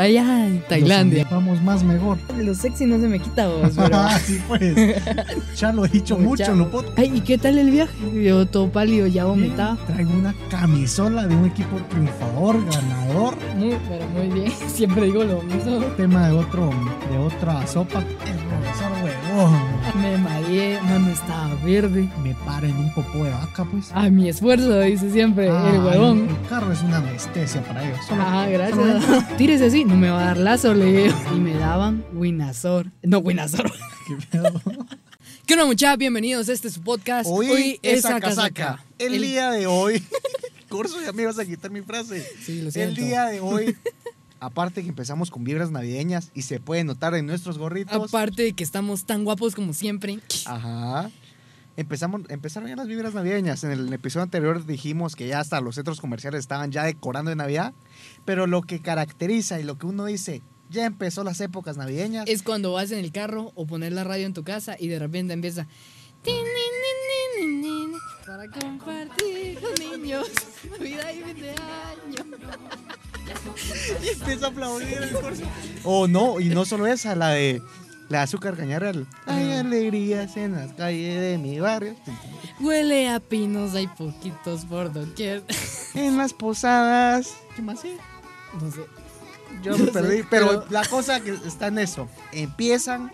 Allá en Tailandia. Los vamos más mejor. Lo sexy no se me quita vos, pero... Ah, sí, pues. Ya lo he dicho mucho en los podcasts. Ay, ¿y qué tal el viaje? Yo todo pálido, ya vomitaba. Traigo una camisola de un equipo triunfador, ganador. Muy, pero muy bien. Siempre digo lo mismo. Tema de otro, de otra sopa. El profesor huevón. Mano estaba verde. Me para en un popó de vaca, pues. A mi esfuerzo, dice siempre Ah, el huevón. El carro es una anestesia para ellos. Solo- Ah, solo gracias. Tírese así, no me va a dar lazo, le digo. Y me daban Winazor. No, Winazor. qué pedo. ¿Qué onda, muchachos? Bienvenidos a este es su podcast. Hoy, es a casaca. El, día de hoy. Curso, ya me ibas a quitar mi frase. Sí, lo El siento. día de hoy. Aparte que empezamos con vibras navideñas y se puede notar en nuestros gorritos. Aparte de que estamos tan guapos como siempre. Ajá. Empezamos, empezaron ya las vibras navideñas. En el episodio anterior dijimos que ya hasta los centros comerciales estaban ya decorando de Navidad. Pero lo que caracteriza y lo que uno dice, ya empezó las épocas navideñas. Es cuando vas en el carro o poner la radio en tu casa y de repente empieza. Para compartir con niños, Navidad y fin de año. Y empieza a aplaudir el corso. O no, y no solo esa, la de la azúcar cañaral. Hay alegrías en las calles de mi barrio. Huele a pinos, hay poquitos por doquier. En las posadas. ¿Qué más sí? No sé. Yo No me sé, perdí. Pero, pero- la cosa que está en eso. Empiezan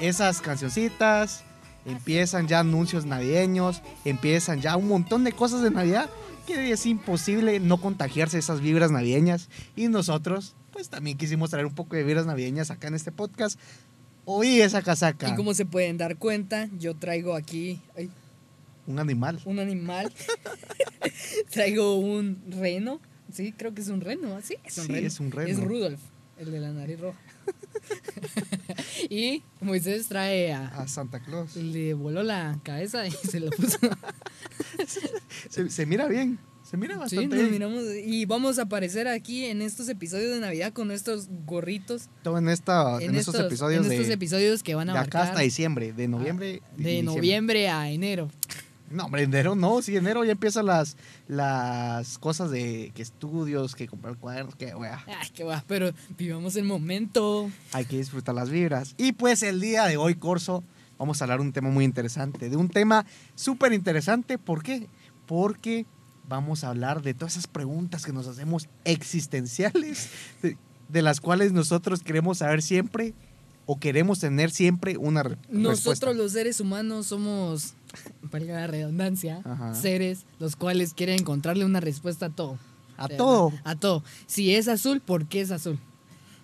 esas cancioncitas. Empiezan ya anuncios navideños. Empiezan ya un montón de cosas de Navidad. Que es imposible no contagiarse esas vibras navideñas. Y nosotros, pues también quisimos traer un poco de vibras navideñas acá en este podcast. Oí esa casaca. Y como se pueden dar cuenta, yo traigo aquí ay, Un animal. un animal. traigo un reno. Sí, creo que es un reno. Sí, es un Sí, reno. es un reno. Es Rudolf, el de la nariz roja. y Moisés trae a. A Santa Claus. Le voló la cabeza y se lo puso. Se, se mira bien. Se mira Sí, bastante nos bien. miramos. Y vamos a aparecer aquí en estos episodios de Navidad con estos gorritos. Todo en, esta, en, estos, episodios en de, estos episodios que van a de acá hasta diciembre. De noviembre. y de diciembre. noviembre a enero. No, hombre, enero no, sí, enero ya empiezan las, las cosas de que estudios, que comprar cuadernos, que wea, Ay, qué va, pero vivamos el momento. hay que disfrutar las vibras. Y pues el día de hoy, Corso, vamos a hablar de un tema muy interesante, de un tema súper interesante, ¿por qué? Porque vamos a hablar de todas esas preguntas que nos hacemos existenciales, de, de las cuales nosotros queremos saber siempre o queremos tener siempre una re- respuesta. Nosotros los seres humanos somos, para la redundancia, Ajá. seres los cuales quieren encontrarle una respuesta a todo. A todo. A todo. Si es azul, ¿por qué es azul?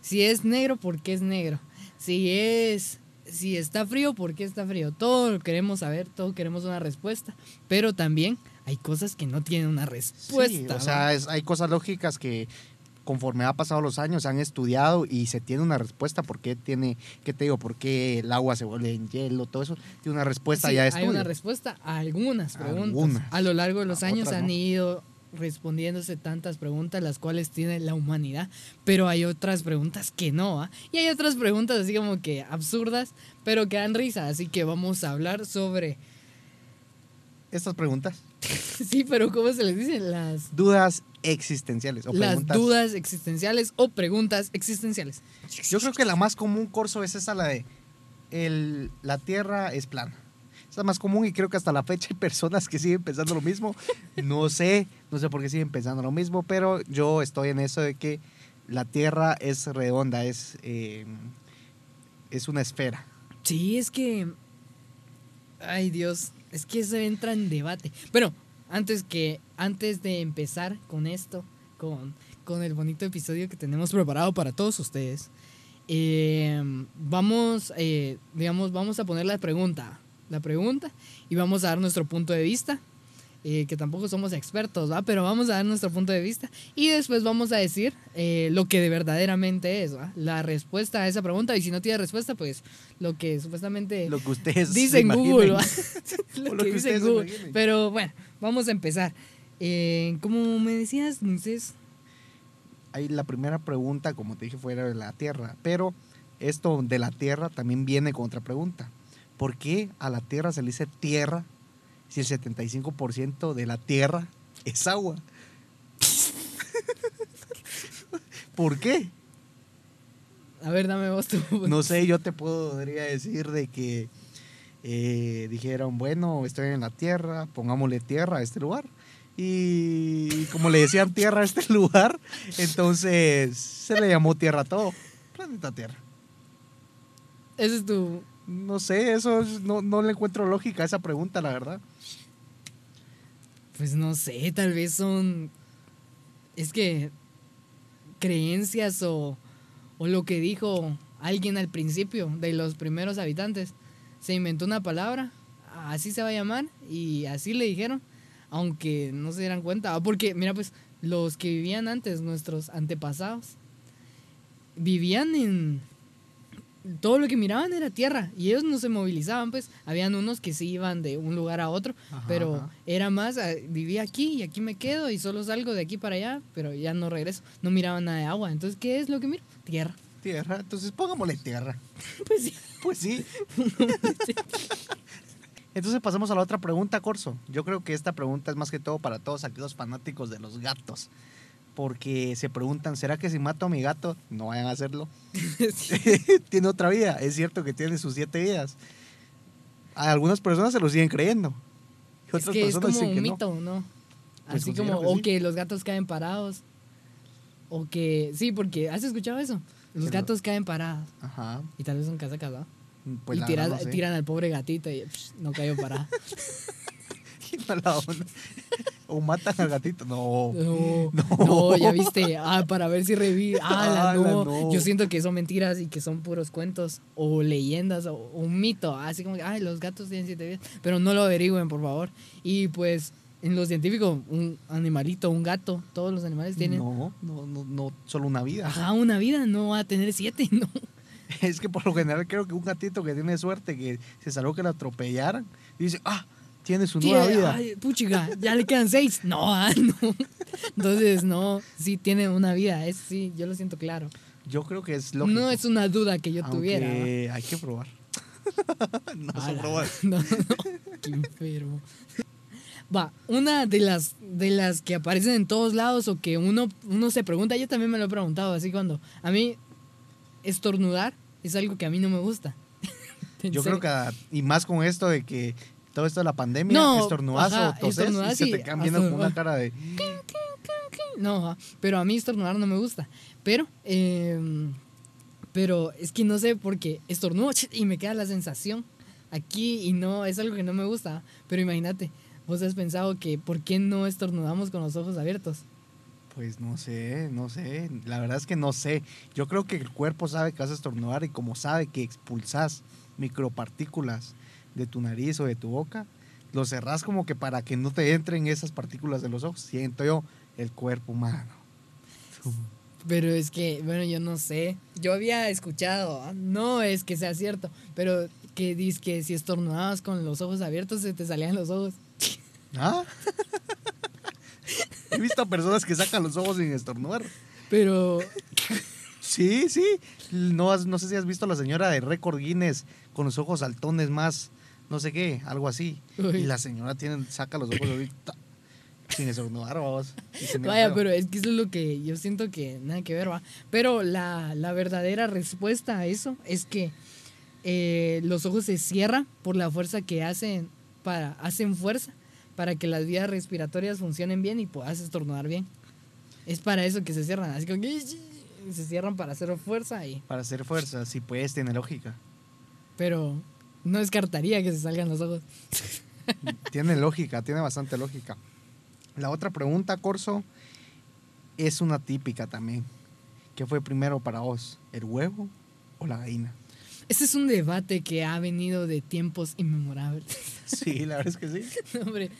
Si es negro, ¿por qué es negro? Si es si está frío, ¿por qué está frío? Todo lo queremos saber, todo queremos una respuesta, pero también hay cosas que no tienen una respuesta. Sí, o sea, es- hay cosas lógicas que conforme ha pasado los años se han estudiado y se tiene una respuesta por qué tiene, ¿qué te digo? ¿Por qué el agua se vuelve en hielo? Todo eso tiene una respuesta Sí, ya de hay estudio. una respuesta a algunas preguntas. Algunas. A lo largo de los A años han no. ido respondiéndose tantas preguntas las cuales tiene la humanidad, pero hay otras preguntas que no, ¿ah? Y hay otras preguntas así como que absurdas, pero que dan risa, así que vamos a hablar sobre Estas preguntas, sí, pero ¿cómo se les dice? Las dudas existenciales o las preguntas. dudas existenciales o preguntas existenciales. Yo creo que la más común, Corso, es esa, la de el, la Tierra es plana. Esa es la más común y creo que hasta la fecha hay personas que siguen pensando lo mismo. No sé, no sé por qué siguen pensando lo mismo, pero yo estoy en eso de que la Tierra es redonda, es, eh, es una esfera. Sí, es que. Ay, Dios. Es que eso entra en debate. Bueno, antes que. Antes de empezar con esto, con, con el bonito episodio que tenemos preparado para todos ustedes. eh, vamos, eh, digamos, vamos a poner la pregunta. La pregunta. Y vamos a dar nuestro punto de vista. Eh, que tampoco somos expertos, ¿va? Pero vamos a dar nuestro punto de vista. Y después vamos a decir eh, lo que de verdaderamente es, ¿va? La respuesta a esa pregunta. Y si no tiene respuesta, pues lo que supuestamente Lo que ustedes dice en imaginen. Google. ¿va? lo, que que dice en ustedes Google. imaginen. Pero bueno, vamos a empezar. Eh, como me decías, Moisés, Ahí la primera pregunta, como te dije, fuera de la Tierra. Pero esto de la Tierra también viene con otra pregunta. ¿Por qué a la Tierra se le dice Tierra si el 75% de la Tierra es agua? ¿Por qué? A ver, dame vos tu. No sé, yo te podría decir de que eh, dijeron, bueno, estoy en la tierra, pongámosle tierra a este lugar. Y como le decían tierra a este lugar, entonces se le llamó tierra a todo. Planeta Tierra. Ese es tu. No sé, eso es- no, no le encuentro lógica a esa pregunta, la verdad. Pues no sé, tal vez son. Es que. Creencias o. O lo que dijo alguien al principio de los primeros habitantes. Se inventó una palabra, así se va a llamar, y así le dijeron, aunque no se dieran cuenta. Ah, Porque, mira, pues, los que vivían antes, nuestros antepasados, vivían en. Todo lo que miraban era tierra y ellos no se movilizaban, pues habían unos que sí iban de un lugar a otro, Ajá, pero ajá. era más, ah, vivía aquí y aquí me quedo y solo salgo de aquí para allá, pero ya no regreso. No miraba nada de agua. Entonces, ¿qué es lo que miro? Tierra. Tierra, entonces pongámosle tierra. Pues sí. Pues sí. Entonces pasamos a la otra pregunta, Corso. Yo creo que esta pregunta es más que todo para todos aquellos fanáticos de los gatos. Porque se preguntan, ¿será que si mato a mi gato? No vayan a hacerlo. tiene otra vida. Es cierto que tiene sus siete vidas. A algunas personas se lo siguen creyendo. Y es otras que es personas como dicen un que no. mito, ¿no? Pues Así como, que o sí. que los gatos caen parados. O que, sí, porque, ¿has escuchado eso? Los Que lo- gatos caen parados. Ajá. Y tal vez son casa casada. Pues y tiran, no sé. tiran al pobre gatito y psh, no cayó parado. Qué mala onda. O matan al gatito. No. No, No. no, ya viste. Ah, para ver si revive. Ah, Ala, no. no. Yo siento que son mentiras y que son puros cuentos o leyendas o, o un mito. Así como, que, ay, los gatos tienen siete vidas. Pero no lo averigüen, por favor. Y pues, en lo científico, un animalito, un gato, todos los animales tienen. No, no, no, no, solo una vida. Ajá, una vida, no va a tener siete, no. Es que por lo general creo que un gatito que tiene suerte que se salvó que lo atropellaran, dice, ah, tiene su nueva Tiene- vida. ay, puchiga, ya le quedan seis. No, ah, no. Entonces, no, sí tiene una vida. Es, sí, yo lo siento claro. Yo creo que es lógico. No es una duda que yo tuviera. hay que probar. no se probar. No, qué enfermo. Va, una de las de las que aparecen en todos lados o que uno, uno se pregunta, yo también me lo he preguntado, así cuando a mí estornudar es algo que a mí no me gusta. Yo creo que, a- y más con esto de que todo esto de la pandemia, No, estornudas ajá, o toses estornudas y se te hasta- con una cara de... No, pero a mí estornudar no me gusta. Pero, eh, pero es que no sé porque estornudo y me queda la sensación aquí y no, es algo que no me gusta. Pero imagínate, vos has pensado que ¿por qué no estornudamos con los ojos abiertos? Pues no sé, no sé. La verdad es que no sé. Yo creo que el cuerpo sabe que vas a estornudar y como sabe que expulsas micropartículas de tu nariz o de tu boca, lo cerrás como que para que no te entren esas partículas de los ojos. Siento yo el cuerpo humano. Pero es que, bueno, yo no sé. Yo había escuchado, ah, no es que sea cierto, pero que dice que si estornudabas con los ojos abiertos se te salían los ojos. ¿Ah? He visto a personas que sacan los ojos sin estornudar. Pero, Sí, sí. No, has- no sé si has visto a la señora de récord Guinness con los ojos saltones más, no sé qué, algo así. Uy. Y la señora tiene, saca los ojos ahorita sin estornudar, vamos. Vaya, pero es que eso es lo que yo siento que nada que ver, va. Pero la, la verdadera respuesta a eso es que eh, los ojos se cierran por la fuerza que hacen, para, hacen fuerza para que las vías respiratorias funcionen bien y puedas estornudar bien. Es para eso que se cierran, así que se cierran para hacer fuerza y Para hacer fuerza, sí, pues, tiene lógica. pero no descartaría que se salgan los ojos. Tiene lógica, tiene bastante lógica. La otra pregunta, Corso, es una típica también. ¿Qué fue primero para vos, el huevo o la gallina? Este es un debate que ha venido de tiempos inmemorables. Sí, la verdad es que sí. Hombre,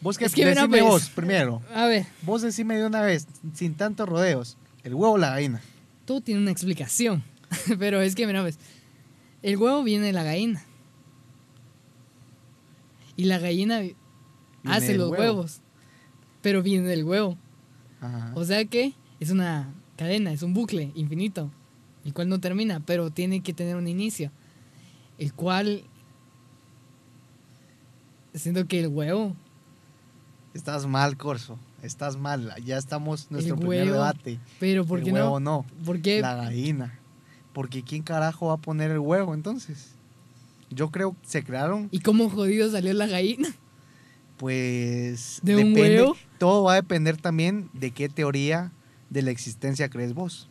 Vos que, Es que decime pues. vos primero. a ver, Vos decime de una vez, sin tantos rodeos, el huevo o la gallina. todo tiene una explicación. Pero es que, mira, pues, el huevo viene de la gallina. Y la gallina Viene hace los huevo. huevos. Pero viene del huevo. Ajá. O sea que es una cadena, es un bucle infinito. El cual no termina, pero tiene que tener un inicio. El cual. Siento que el huevo. Estás mal, Corso. Estás mal. Ya estamos en nuestro primer debate. Pero ¿por el qué huevo no? no. ¿Por qué? La gallina. Porque ¿quién carajo va a poner el huevo entonces? Yo creo que se crearon, ¿Y cómo jodido salió la gallina? pues... ¿De un huevo? Todo va a depender también de qué teoría de la existencia crees vos.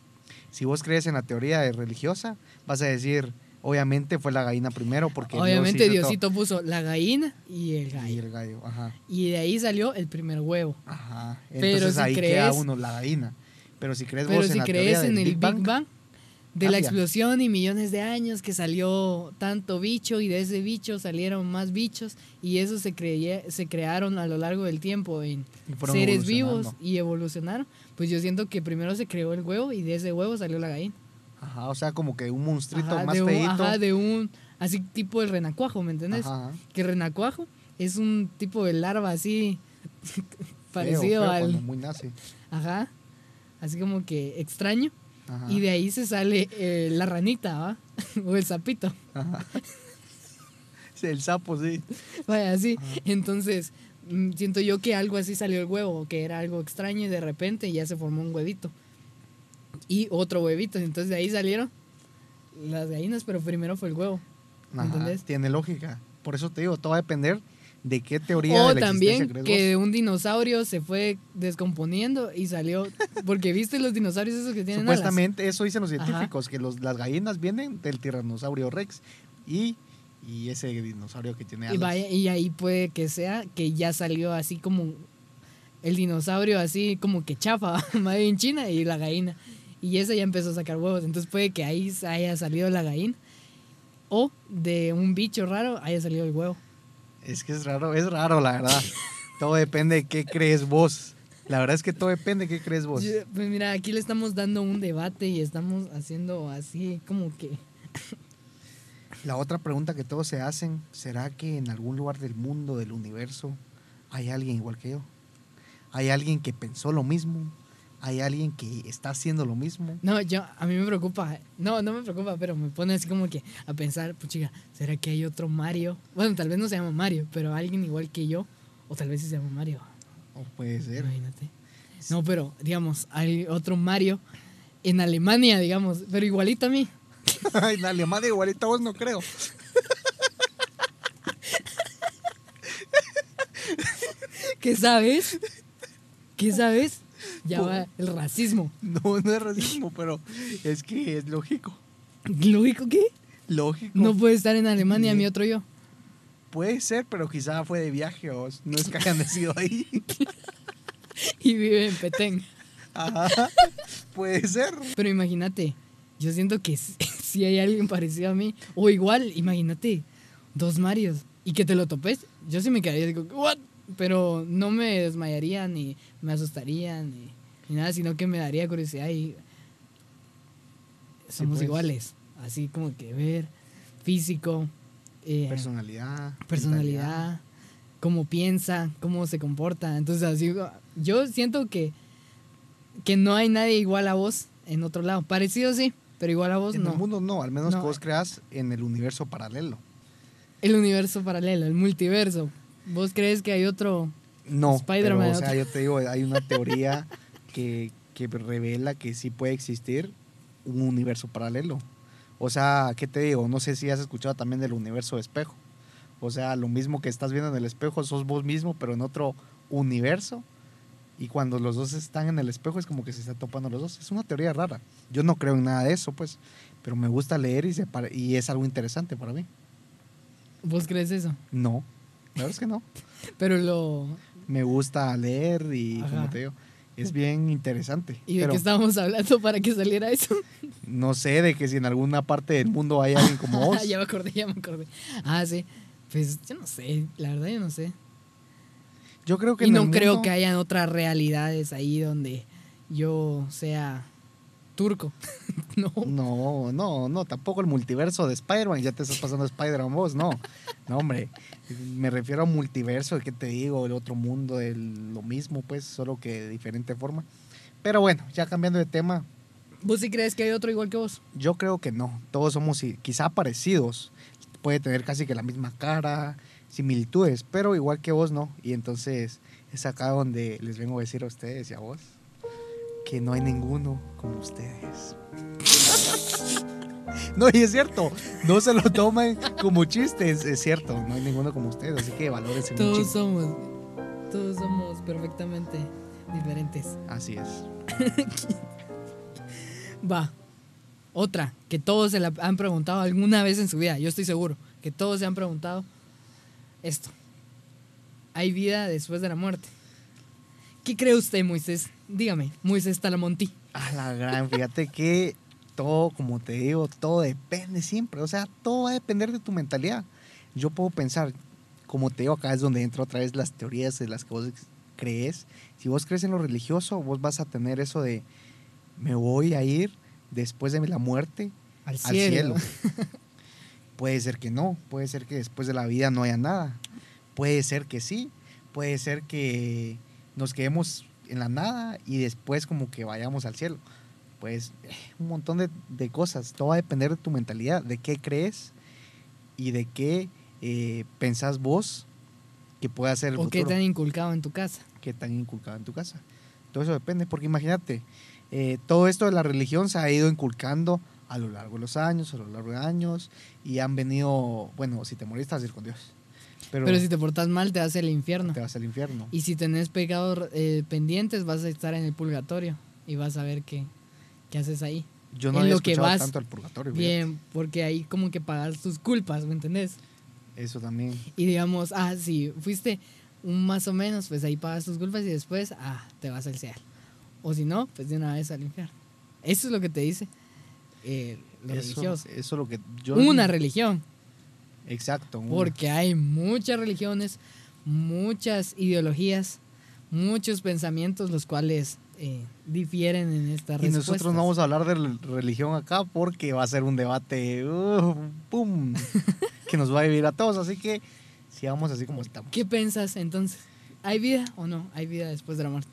Si vos crees en la teoría religiosa, vas a decir, obviamente fue la gallina primero porque Dios Obviamente todo. Diosito puso la gallina y el Y gallo. el gallo, ajá. Y de ahí salió el primer huevo. Ajá. Pero Entonces si ahí queda crees- uno la gallina. Pero si crees Pero vos en la crees teoría en del el Big Bang, de la explosión y millones de años que salió tanto bicho y de ese bicho salieron más bichos y eso se, creía, se crearon a lo largo del tiempo en seres vivos y evolucionaron, pues yo siento que primero se creó el huevo y de ese huevo salió la gallina. Ajá, o sea, como que un monstruito Ajá, más de un, feíto. ajá, de un, así tipo el renacuajo, ¿me entendés? Ajá, Que el renacuajo es un tipo de larva así parecido feo, al... muy nace. Ajá, así como que extraño. Ajá, Y de ahí se sale eh, la ranita, ¿va? o el sapito. ajá. Sí, el sapo, sí. Vaya, así. Ajá. Entonces, mm, siento yo que algo así salió el huevo, que era algo extraño y de repente ya se formó un huevito. Y otro huevito. Entonces de ahí salieron las gallinas, pero primero fue el huevo. ¿Entendés? Tiene lógica. Por eso te digo, todo va a depender de qué teoría O de la también que un dinosaurio se fue descomponiendo y salió. Porque viste los dinosaurios esos que tienen alas? Supuestamente eso dicen los Ajá. científicos, que los, las gallinas vienen del tiranosaurio rex y, y ese dinosaurio que tiene Y, alas. vaya, y ahí puede que sea que ya salió así como el dinosaurio, así como que chafa, madre en China y la gallina. Y esa ya empezó a sacar huevos. Entonces puede que ahí haya salido la gallina. O de un bicho raro haya salido el huevo. Es que es raro, es raro la verdad. todo depende de qué crees vos. La verdad es que todo depende de qué crees vos. Yo- pues mira, aquí le estamos dando un debate y estamos haciendo así como que... La otra pregunta que todos se hacen, ¿será que en algún lugar del mundo, del universo, hay alguien igual que yo? ¿Hay alguien que pensó lo mismo? ¿Hay alguien que está haciendo lo mismo? No, yo, a mí me preocupa. No, no me preocupa, pero me pone así como que a pensar, puchiga, ¿será que hay otro Mario? Bueno, tal vez no se llama Mario, pero alguien igual que yo. O tal vez sí se llama Mario. O puede ser. Imagínate. No, pero, digamos, hay otro Mario en Alemania, digamos, pero igualito a mí. En Alemania igualito a vos no creo. ¿Qué sabes? ¿Qué sabes? Ya va el racismo. No, no es racismo, pero es que es lógico. ¿Lógico qué? Lógico. No puede estar en Alemania mi otro yo. Puede ser, pero quizá fue de viaje o no es que hayan nacido ahí. Y vive en Petén. Ajá. Puede ser. Pero imagínate, yo siento que si hay alguien parecido a mí, o igual, imagínate, dos Marios, y que te lo topes, yo sí me quedaría, digo, ¿what? Pero no me desmayaría, ni me asustaría, ni, ni nada, sino que me daría curiosidad y Sí, somos pues. iguales, así como que ver, físico, eh, Personalidad. personalidad, cómo piensa, cómo se comporta. Entonces, así, yo siento que, que no hay nadie igual a vos en otro lado. Parecido sí, pero igual a vos En no. el mundo no, al menos No. que vos creas en el universo paralelo. El universo paralelo, el multiverso. ¿Vos crees que hay otro? No, Spider-Man, pero, o sea, yo te digo, hay una teoría que, que revela que sí puede existir un universo paralelo. O sea, ¿qué te digo? No sé si has escuchado también del universo de espejo. O sea, lo mismo que estás viendo en el espejo, sos vos mismo, pero en otro universo. Y cuando los dos están en el espejo es como que se están topando los dos. Es una teoría rara. Yo no creo en nada de eso, pues. Pero me gusta leer y, se y es algo interesante para mí. ¿Vos crees eso? No, la verdad es que no. Pero lo... me gusta leer y Ajá. como te digo, es bien interesante. ¿Y de Pero qué estábamos hablando para que saliera eso? no sé de que si en alguna parte del mundo hay alguien como vos. ya me acordé, ya me acordé. Ah, sí. Pues yo no sé, la verdad yo no sé. Yo creo que Y en no el creo mundo- que hayan otras realidades ahí donde yo sea turco. no. No, no, no, tampoco el multiverso de Spider-Man, ya te estás pasando Spider-Man vos, no. No, hombre, me refiero a multiverso, ¿qué te digo? El otro mundo, de lo mismo, pues, solo que de diferente forma. Pero bueno, ya cambiando de tema, ¿Vos sí crees que hay otro igual que vos? Yo creo que no. Todos somos quizá parecidos. Puede tener casi que la misma cara, similitudes, pero igual que vos no. Y entonces es acá donde les vengo a decir a ustedes y a vos que no hay ninguno como ustedes. No, y es cierto, no se lo tomen como chistes, es cierto, no hay ninguno como ustedes, así que valórense un Todos somos, todos somos perfectamente diferentes. Así es. Va. Otra que todos se la han preguntado alguna vez en su vida. Yo estoy seguro que todos se han preguntado esto. ¿Hay vida después de la muerte? ¿Qué cree usted, Moisés? Dígame, Moisés Talamonti. A la gran, fíjate que todo, como te digo, todo depende siempre. O sea, todo va a depender de tu mentalidad. Yo puedo pensar, como te digo, acá es donde entra otra vez las teorías de las que vos crees. Si vos crees en lo religioso, vos vas a tener eso de, me voy a ir después de la muerte Al cielo. puede ser que no, puede ser que después de la vida no haya nada. Puede ser que sí, puede ser que nos quedemos en la nada y después como que vayamos al cielo. Pues eh, un montón de, de cosas. Todo va a depender de tu mentalidad, de qué crees y de qué eh, pensás vos que pueda ser el ¿O qué futuro han inculcado en tu casa? que tan inculcado en tu casa. Todo eso depende, porque imagínate, eh, todo esto de la religión se ha ido inculcando a lo largo de los años, a lo largo de años, y han venido, bueno, si te morís, estás con Dios. Pero, Pero si te portas mal, te vas al infierno. te vas al infierno. Y si tenés pecados eh, pendientes, vas a estar en el purgatorio. Y vas a ver qué, qué haces ahí. Yo no en había lo que vas tanto al purgatorio. fíjate. Bien, porque ahí como que pagas tus culpas, ¿me entendés? Eso también. Y digamos, ah, si fuiste un más o menos, pues ahí pagas tus culpas y después, ah, te vas al cielo. O si no, pues de una vez al infierno. Eso es lo que te dice eh, lo Eso, religioso. eso es lo que yo... Una religión. Exacto. una. Porque hay muchas religiones, muchas ideologías, muchos pensamientos los cuales eh, difieren en esta Y respuesta. nosotros no vamos a hablar de religión acá porque va a ser un debate, uh, ¡pum! que nos va a vivir a todos. Así que sigamos así como estamos. ¿Qué piensas entonces? ¿Hay vida o no? ¿Hay vida después de la muerte?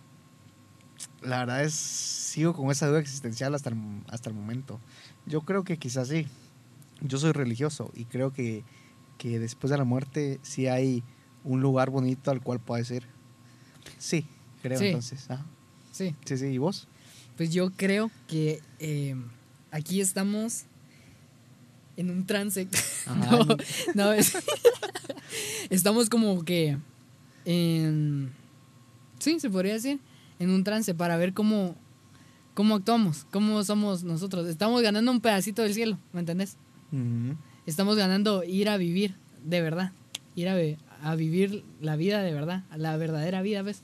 La verdad es, sigo con esa duda existencial hasta el, hasta el momento. Yo creo que quizás sí. Yo soy religioso y creo que, que después de la muerte sí hay un lugar bonito al cual puedes ir. Sí, creo Sí. entonces. Ajá. Sí. Sí, sí, ¿y vos? Pues yo creo que eh, aquí estamos en un trance. No, no, es- estamos como que en... Sí, se podría decir, en un trance para ver cómo, cómo actuamos, cómo somos nosotros. Estamos ganando un pedacito del cielo, ¿me entendés? Ujú. Estamos ganando ir a vivir de verdad, ir a, a vivir la vida de verdad, la verdadera vida, ¿ves?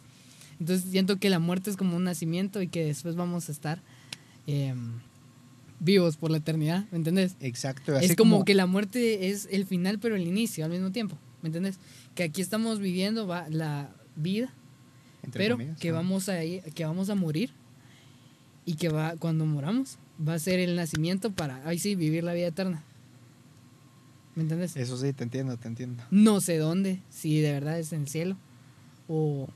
Entonces siento que la muerte es como un nacimiento y que después vamos a estar eh, vivos por la eternidad, ¿me entendés? Exacto. así es como, que la muerte es el final pero el inicio al mismo tiempo, ¿me entendés? Que aquí estamos viviendo va, la vida, entre pero comillas, que vamos a ir- que vamos a morir y que va cuando moramos va a ser el nacimiento para ahí sí vivir la vida eterna. ¿Me entendés? Eso sí, te entiendo, te entiendo. No sé dónde, si de verdad es en el cielo o,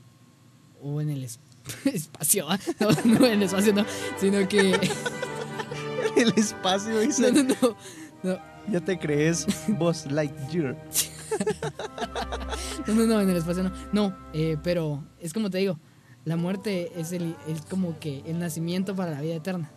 o en el es- espacio. ¿ah? No, no, en el espacio no, sino que. El espacio No, dice, no, no. no. ya te crees vos Lightyear. No, no, no, en el espacio no. No, eh, pero es como te digo, la muerte es, el, es como que el nacimiento para la vida eterna.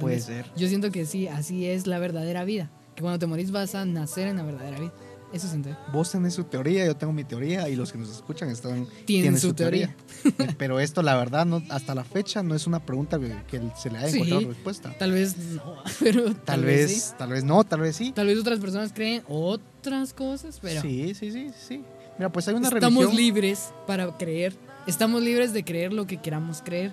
Puede ser. Yo siento que sí, así es la verdadera vida. Que cuando te morís vas a nacer en la verdadera vida. Eso siento. yo. Vos tenés su teoría, yo tengo mi teoría y los que nos escuchan están Tienen su teoría. Pero esto, la verdad, no, hasta la fecha no es una pregunta que, que se le haya Sí. encontrado respuesta. Tal vez no, pero tal, Tal vez, vez, sí. tal vez no, tal vez sí. Tal vez otras personas creen otras cosas, pero Sí, sí, sí, sí. Mira, pues hay una estamos religión. libres para creer. Estamos libres de creer lo que queramos creer.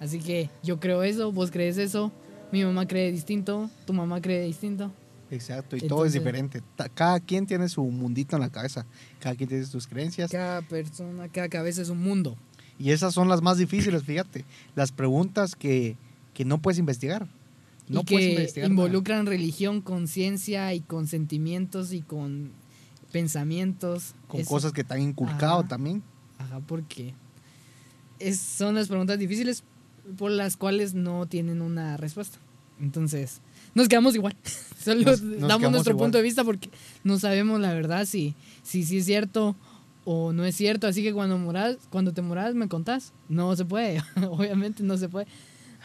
Así que yo creo eso, vos crees eso, mi mamá cree distinto, tu mamá cree distinto. Exacto, y todo es diferente. Cada quien tiene su mundito en la cabeza. Cada quien tiene sus creencias. Cada persona, cada cabeza es un mundo. Y esas son las más difíciles, fíjate. Las preguntas que, que no puedes investigar. No y puedes que investigar. nada. involucran religión, conciencia y con sentimientos y con pensamientos. Con Eso. cosas que te han inculcado Ajá. también. Ajá, porque es, son las preguntas difíciles por las cuales no tienen una respuesta. Entonces, nos quedamos igual. Solo Nos- nos damos nuestro igual. punto de vista porque no sabemos la verdad si si, si es cierto o no es cierto. Así que cuando moras, cuando te moras me contás. No se puede, obviamente no se puede.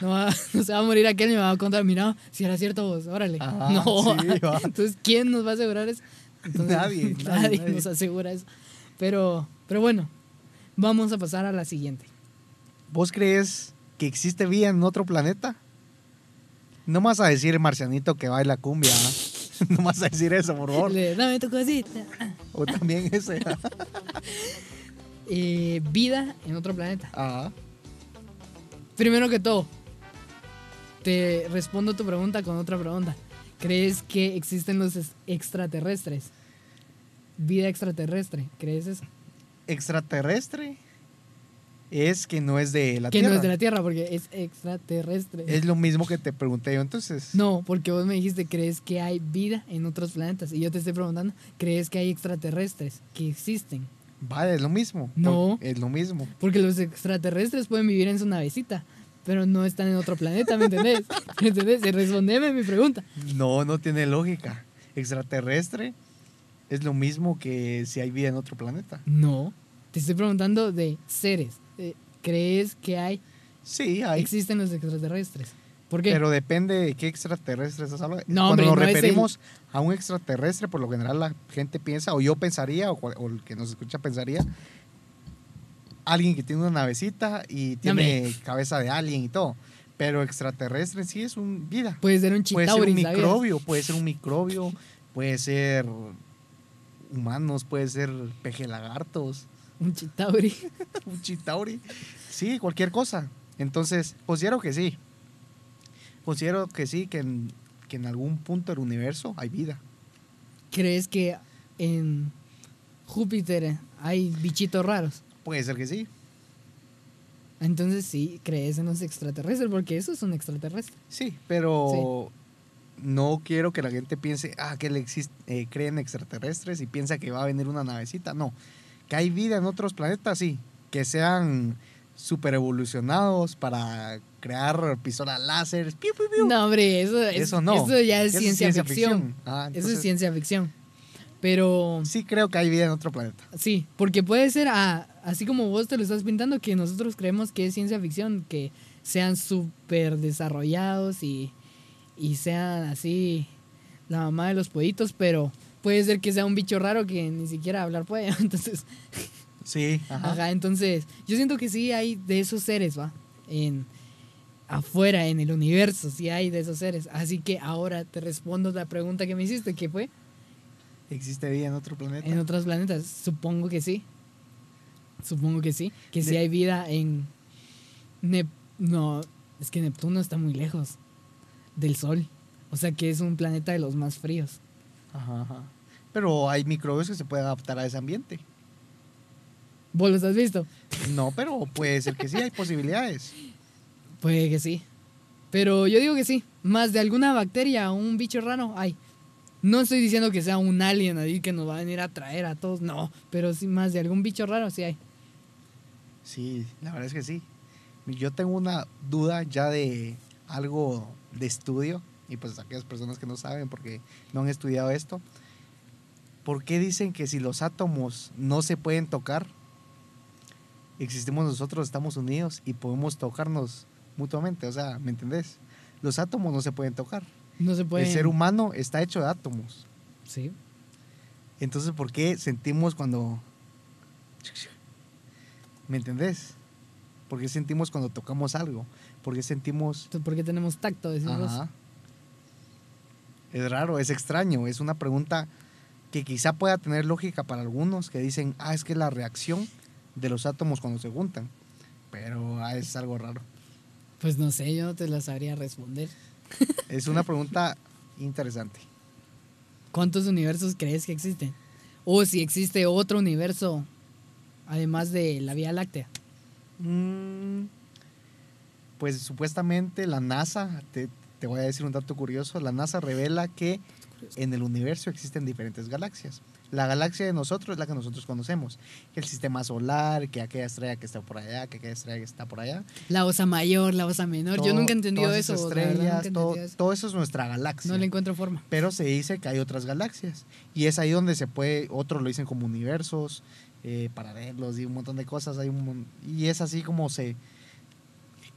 No, va- no se va a morir aquel y me va a contar, mira, si era cierto vos, órale. Ajá, no, sí, va. entonces, ¿quién nos va a asegurar eso? Entonces, nadie, nadie nadie. nos asegura eso. Pero, pero bueno, vamos a pasar a la siguiente. ¿Vos crees que existe vida en otro planeta? No vas a decir marcianito que baila cumbia. ¿ah? No me vas a decir eso, por favor. Dame tu cosita. O también ese. Eh, vida en otro planeta. Ajá. Primero que todo, te respondo tu pregunta con otra pregunta. ¿Crees que existen los es- extraterrestres? Vida extraterrestre, ¿crees eso? Extraterrestre es que no es de la que Tierra. no es de la Tierra porque es extraterrestre. Es lo mismo que te pregunté yo entonces. No, porque vos me dijiste, ¿crees que hay vida en otros planetas? Y yo te estoy preguntando, ¿crees que hay extraterrestres que existen? Vale, es lo mismo. No. Es lo mismo. Porque los extraterrestres pueden vivir en su navecita, pero no están en otro planeta, ¿me entendés? ¿Me entendés? Y respondeme mi pregunta. No, no tiene lógica. Extraterrestre es lo mismo que si hay vida en otro planeta. No, te estoy preguntando de seres. Eh, ¿Crees que hay, Sí, hay. existen los extraterrestres? ¿Por qué? Pero depende de qué extraterrestre estás hablando. No, Cuando hombre, nos no es el- referimos a un extraterrestre, por lo general la gente piensa, o yo pensaría, o, el que nos escucha pensaría, alguien que tiene una navecita y tiene hombre. cabeza de alien y todo. Pero extraterrestre en sí es un vida. Puede ser un Puede ser un chitauri, microbio, puede ser un microbio, puede ser humanos, puede ser peje lagartos, Un chitauri. un chitauri. Sí, cualquier cosa. Entonces, considero que sí. Considero que sí, que en, que en algún punto del universo hay vida. ¿Crees que en Júpiter hay bichitos raros? Puede ser que sí. Entonces sí, crees en los extraterrestres, porque eso es un extraterrestre. Sí, pero no quiero que la gente piense, ah, que le existe, eh, creen extraterrestres y piensa que va a venir una navecita. No, que hay vida en otros planetas, sí. Que sean super evolucionados para crear pistolas láser. piu, piu, piu. No, hombre, eso, es- Eso no. eso ya es Eso ciencia, ficción. Ah, Eso es ciencia ficción. Pero Sí creo que hay vida en otro planeta. sí, porque puede ser ah, así como vos te lo estás pintando, que nosotros creemos que es ciencia ficción, que sean súper desarrollados y, y sean así la mamá de los pollitos, pero puede ser que sea un bicho raro que ni siquiera hablar puede. Entonces, Sí, ajá. Ajá, entonces, yo siento que sí hay de esos seres, ¿va? En afuera, en el universo, sí hay de esos seres. Así que ahora te respondo la pregunta que me hiciste, que fue ¿Existe vida en otro planeta? en otros planetas. Supongo que sí. Supongo que sí. Que sí De- hay vida en Nep no, es que Neptuno está muy lejos del Sol. O sea que es un planeta de los más fríos. Ajá, ajá. Pero hay microbios que se pueden adaptar a ese ambiente. ¿Vos los has visto? No, pero puede ser que sí, hay posibilidades. Puede que sí. Pero yo digo que sí. Más de alguna bacteria o un bicho raro hay. No estoy diciendo que sea un alien ahí que nos va a venir a traer a todos. No. Pero sí, más de algún bicho raro sí hay. Sí, la verdad es que sí. Yo tengo una duda ya de algo de estudio, y pues aquellas personas que no saben porque no han estudiado esto, ¿por qué dicen que si los átomos no se pueden tocar, existimos nosotros, estamos unidos y podemos tocarnos mutuamente? O sea, ¿me entendés? Los átomos no se pueden tocar. No se puede. El ser humano está hecho de átomos. Sí. Entonces, ¿por qué sentimos cuando... ¿Me entendés? ¿Por qué sentimos cuando tocamos algo? ¿Por qué sentimos... ¿Por qué tenemos tacto? Decís vos? Ajá. Es raro, es extraño, es una pregunta que quizá pueda tener lógica para algunos que dicen, ah, es que la reacción de los átomos cuando se juntan. Pero ah, es algo raro. Pues no sé, yo no te la sabría responder. Es una pregunta interesante. ¿Cuántos universos crees que existen? O si existe otro universo además de la Vía Láctea. Mm, pues supuestamente la NASA, te, te voy a decir un dato curioso, la NASA revela que en el universo existen diferentes galaxias. La galaxia de nosotros es la que nosotros conocemos, el sistema solar, que aquella estrella que está por allá, que aquella estrella que está por allá. La osa mayor, la osa menor. Yo Todo- nunca he entendido todas eso. verdad, estrellas, todo, eso. todo eso es nuestra galaxia. No le encuentro forma. Pero se dice que hay otras galaxias. Y es ahí donde se puede, otros lo dicen como universos, eh, paralelos y un montón de cosas. Hay un, y es así como se...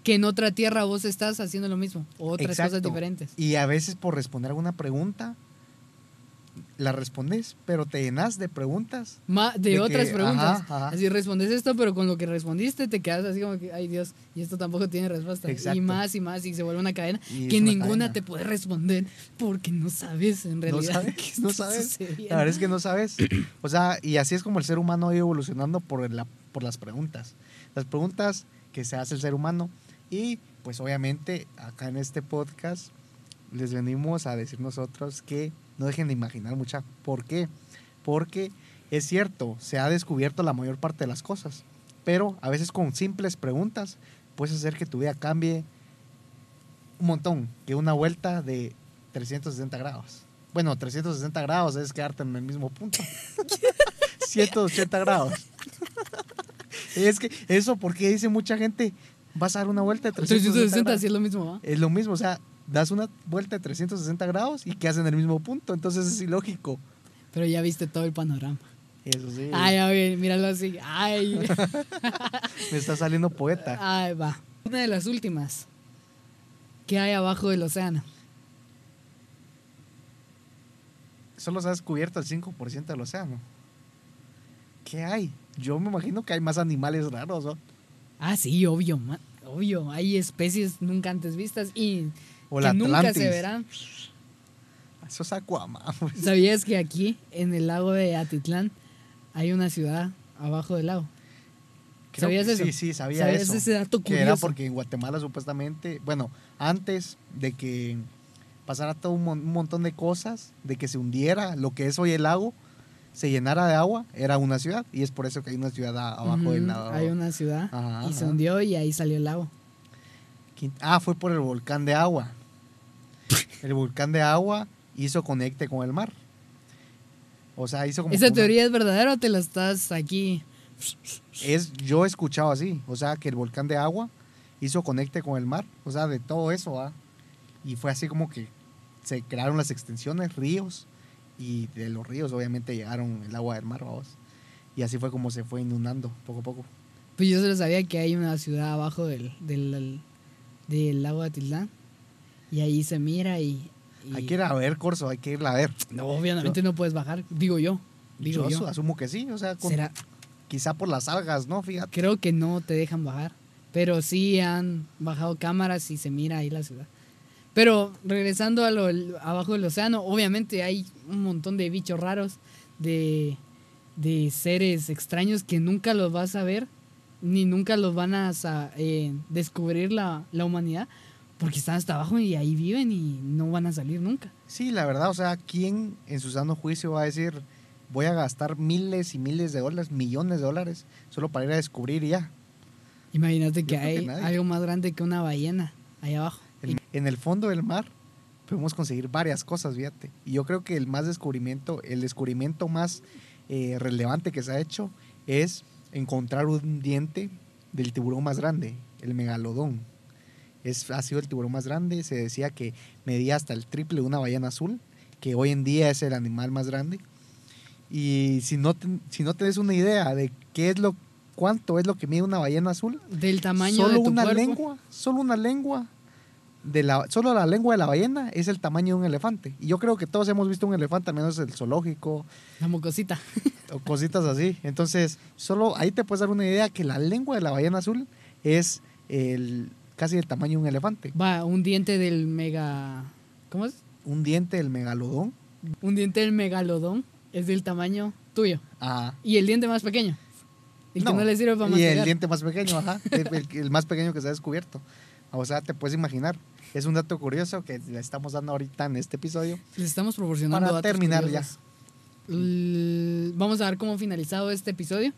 que en otra tierra vos estás haciendo lo mismo o otras cosas Exacto. diferentes. Y a veces por responder alguna pregunta, la respondes, pero te llenas de preguntas. Ma- de, De que, otras preguntas. ajá, ajá. Así respondes esto, pero con lo que respondiste te quedas así como que, ay Dios, y esto tampoco tiene respuesta. Y Exacto. más y más, y se vuelve una cadena Y que ninguna cadena. te puede responder porque no sabes en realidad. sabes, qué no sabes. sucediendo. La verdad es que no sabes. O sea, y así es como el ser humano ha ido evolucionando por, la, por las preguntas. Las preguntas que se hace el ser humano. Y pues obviamente acá en este podcast les venimos a decir nosotros que no dejen de imaginar mucha. ¿Por qué? Porque es cierto, se ha descubierto la mayor parte de las cosas. Pero a veces con simples preguntas puedes hacer que tu vida cambie un montón. Que una vuelta de 360 grados. Bueno, 360 grados es quedarte en el mismo punto. 180 grados. es que eso porque dice mucha gente, vas a dar una vuelta de 360, 360 grados. es lo mismo, ¿va? Es lo mismo, o sea, das una vuelta de 360 grados y quedas en el mismo punto, entonces es ilógico. Pero ya viste todo el panorama. Eso sí. Ay, a ver, míralo así. Ay. Me está saliendo poeta. Ay, va. Una de las últimas. ¿Qué hay abajo del océano? Solo se ha descubierto el 5% del océano. ¿Qué hay? Yo me imagino que hay más animales raros, ¿no? Ah, sí, obvio, ma- obvio. Hay especies nunca antes vistas y O que la nunca Atlantis. se verán. Eso es Aquaman. pues. ¿Sabías que aquí, en el lago de Atitlán, hay una ciudad abajo del lago? Creo ¿Sabías que eso? Sí, sí, sabía ¿Sabías eso. ese dato que era curioso? porque en Guatemala supuestamente, bueno, antes de que pasara todo un, mon- un montón de cosas, de que se hundiera lo que es hoy el lago, se llenara de agua, era una ciudad. Y es por eso que hay una ciudad abajo del Ujú, lago. Hay una ciudad Ajá, y se hundió y ahí salió el lago. Ah, fue por el volcán de agua. El volcán de agua hizo conecte con el mar. O sea, hizo como... ¿Esa una- teoría es verdadera o te la estás aquí? es, yo he escuchado así, o sea, que el volcán de agua hizo conecte con el mar, o sea, de todo eso, ¿ah? y fue así como que se crearon las extensiones, ríos, y de los ríos obviamente llegaron el agua del mar, vamos. Y así fue como se fue inundando poco a poco. Pues yo solo sabía que hay una ciudad abajo del, del, del lago de Atitlán y ahí se mira y... y- Hay que ir a ver, Corso, hay que ir a ver. No, obviamente no puedes bajar, digo yo. Digo yo yo. asu- asumo que sí, o sea, con- Será, quizá por las algas, ¿no? Fíjate. creo que no te dejan bajar, pero sí han bajado cámaras y se mira ahí la ciudad. Pero regresando a lo abajo del océano, obviamente hay un montón de bichos raros, de, de seres extraños que nunca los vas a ver, ni nunca los van a eh, descubrir la, la humanidad, porque están hasta abajo y ahí viven y no van a salir nunca. Sí, la verdad, o sea, ¿quién en su sano juicio va a decir, voy a gastar miles y miles de dólares, millones de dólares, solo para ir a descubrir y ya? Imagínate que Yo creo que hay algo más grande que una ballena ahí abajo. En, en el fondo del mar podemos conseguir varias cosas, fíjate. Y yo creo que el más descubrimiento, el descubrimiento más eh, relevante que se ha hecho es encontrar un diente del tiburón más grande, el megalodón. Es, ha sido el tiburón más grande, se decía que medía hasta el triple de una ballena azul, que hoy en día es el animal más grande. Y si no, te- si no tenés una idea de qué es lo, cuánto es lo que mide una ballena azul, Del tamaño solo de tu una cuerpo. lengua, solo una lengua de la, solo la lengua de la ballena es el tamaño de un elefante. Y yo creo que todos hemos visto un elefante, al menos el zoológico La mucosita. o cositas así. Entonces, solo ahí te puedes dar una idea que la lengua de la ballena azul es el, casi el tamaño de un elefante. Va, un diente del mega. ¿Cómo es? Un diente del megalodón. Un diente del megalodón es del tamaño tuyo. Ajá. Y el diente más pequeño. El que no le sirve para Y el diente más pequeño, ajá. el, el- el más pequeño que se ha descubierto. O sea, te puedes imaginar. Es un dato curioso que le estamos dando ahorita en este episodio. Les estamos proporcionando Para datos terminar curiosos. L- Vamos a ver cómo finalizado este episodio.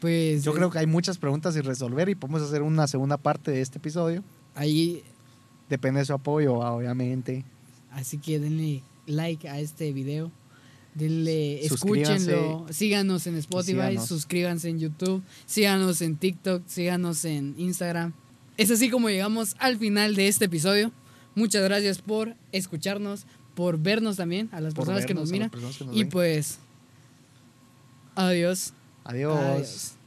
Pues Yo eh, creo que hay muchas preguntas sin resolver y podemos hacer una segunda parte de este episodio. ahí, Depende de su apoyo, obviamente. así que denle like a este video. Denle, escúchenlo, síganos en Spotify, síganos. suscríbanse en YouTube, síganos en TikTok, síganos en Instagram. Es así como llegamos al final de este episodio. Muchas gracias por escucharnos, por vernos también a las personas que vernos, nos a las miran. personas que nos Y ven. pues, adiós. Adiós.